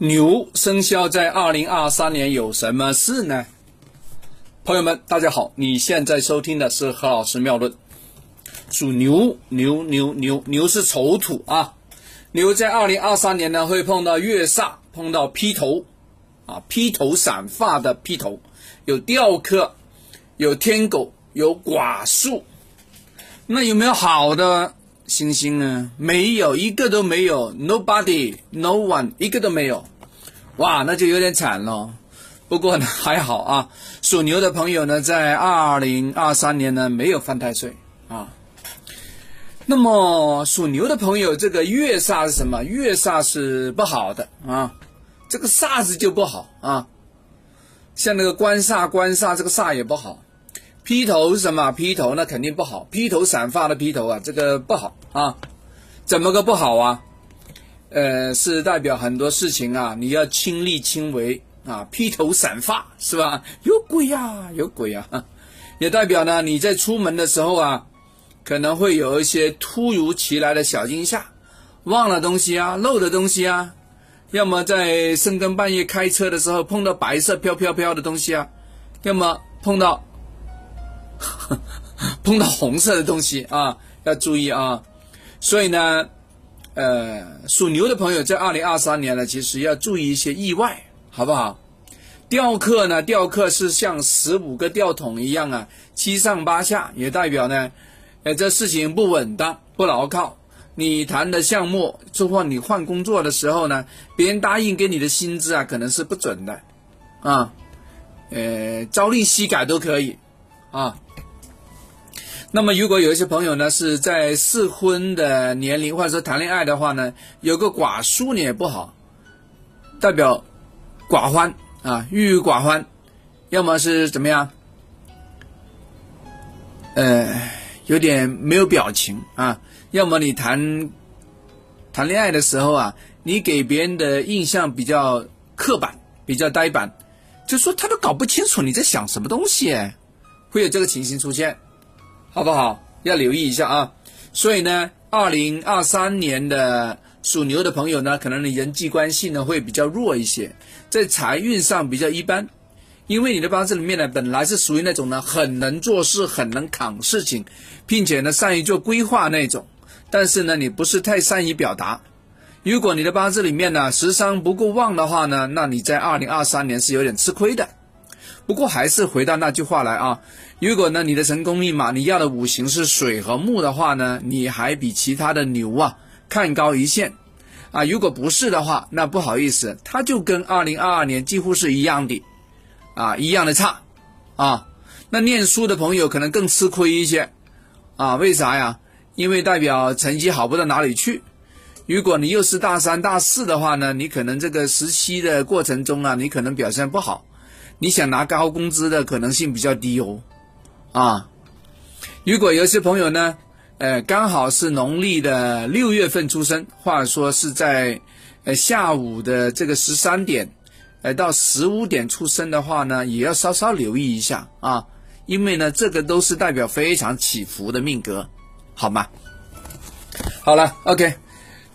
牛生肖在二零二三年有什么事呢？朋友们，大家好，你现在收听的是何老师妙论。属牛，牛牛牛牛是丑土啊，牛在二零二三年呢会碰到月煞，碰到披头啊，披头散发的披头，有吊客，有天狗，有寡宿。那有没有好的？星星呢？没有一个都没有，nobody，no one，一个都没有，哇，那就有点惨了。不过呢，还好啊。属牛的朋友呢，在二零二三年呢，没有犯太岁啊。那么属牛的朋友，这个月煞是什么？月煞是不好的啊，这个煞字就不好啊。像那个官煞，官煞这个煞也不好。披头是什么？披头那肯定不好。披头散发的披头啊，这个不好啊。怎么个不好啊？呃，是代表很多事情啊，你要亲力亲为啊。披头散发是吧？有鬼呀，有鬼啊！也代表呢，你在出门的时候啊，可能会有一些突如其来的小惊吓，忘了东西啊，漏的东西啊，要么在深更半夜开车的时候碰到白色飘飘飘的东西啊，要么碰到。碰到红色的东西啊，要注意啊！所以呢，呃，属牛的朋友在二零二三年呢，其实要注意一些意外，好不好？吊客呢，吊客是像十五个吊桶一样啊，七上八下，也代表呢，呃，这事情不稳当、不牢靠。你谈的项目，包括你换工作的时候呢，别人答应给你的薪资啊，可能是不准的啊，呃，朝令夕改都可以啊。那么，如果有一些朋友呢是在适婚的年龄，或者说谈恋爱的话呢，有个寡叔呢也不好，代表寡欢啊，郁郁寡欢，要么是怎么样？呃，有点没有表情啊，要么你谈谈恋爱的时候啊，你给别人的印象比较刻板，比较呆板，就说他都搞不清楚你在想什么东西，会有这个情形出现。好不好？要留意一下啊！所以呢，二零二三年的属牛的朋友呢，可能你人际关系呢会比较弱一些，在财运上比较一般，因为你的八字里面呢本来是属于那种呢很能做事、很能扛事情，并且呢善于做规划那种，但是呢你不是太善于表达。如果你的八字里面呢时伤不够旺的话呢，那你在二零二三年是有点吃亏的。不过还是回到那句话来啊。如果呢，你的成功密码你要的五行是水和木的话呢，你还比其他的牛啊看高一线，啊，如果不是的话，那不好意思，它就跟二零二二年几乎是一样的，啊，一样的差，啊，那念书的朋友可能更吃亏一些，啊，为啥呀？因为代表成绩好不到哪里去。如果你又是大三大四的话呢，你可能这个实习的过程中啊，你可能表现不好，你想拿高工资的可能性比较低哦。啊，如果有些朋友呢，呃，刚好是农历的六月份出生，或者说是在呃下午的这个十三点，呃到十五点出生的话呢，也要稍稍留意一下啊，因为呢，这个都是代表非常起伏的命格，好吗？好了，OK，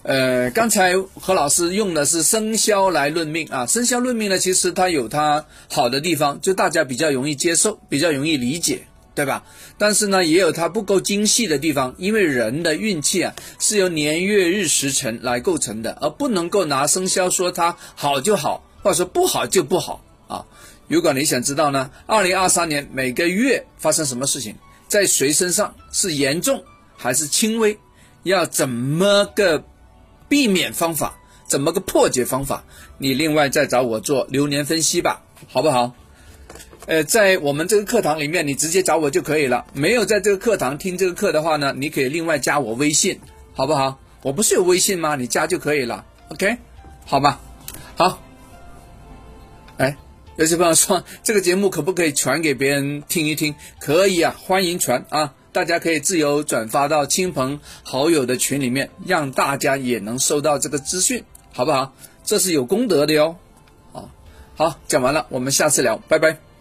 呃，刚才何老师用的是生肖来论命啊，生肖论命呢，其实它有它好的地方，就大家比较容易接受，比较容易理解。对吧？但是呢，也有它不够精细的地方，因为人的运气啊是由年月日时辰来构成的，而不能够拿生肖说它好就好，或者说不好就不好啊。如果你想知道呢，二零二三年每个月发生什么事情，在谁身上是严重还是轻微，要怎么个避免方法，怎么个破解方法，你另外再找我做流年分析吧，好不好？呃，在我们这个课堂里面，你直接找我就可以了。没有在这个课堂听这个课的话呢，你可以另外加我微信，好不好？我不是有微信吗？你加就可以了，OK？好吧，好。哎，有些朋友说这个节目可不可以传给别人听一听？可以啊，欢迎传啊！大家可以自由转发到亲朋好友的群里面，让大家也能收到这个资讯，好不好？这是有功德的哟。啊，好，讲完了，我们下次聊，拜拜。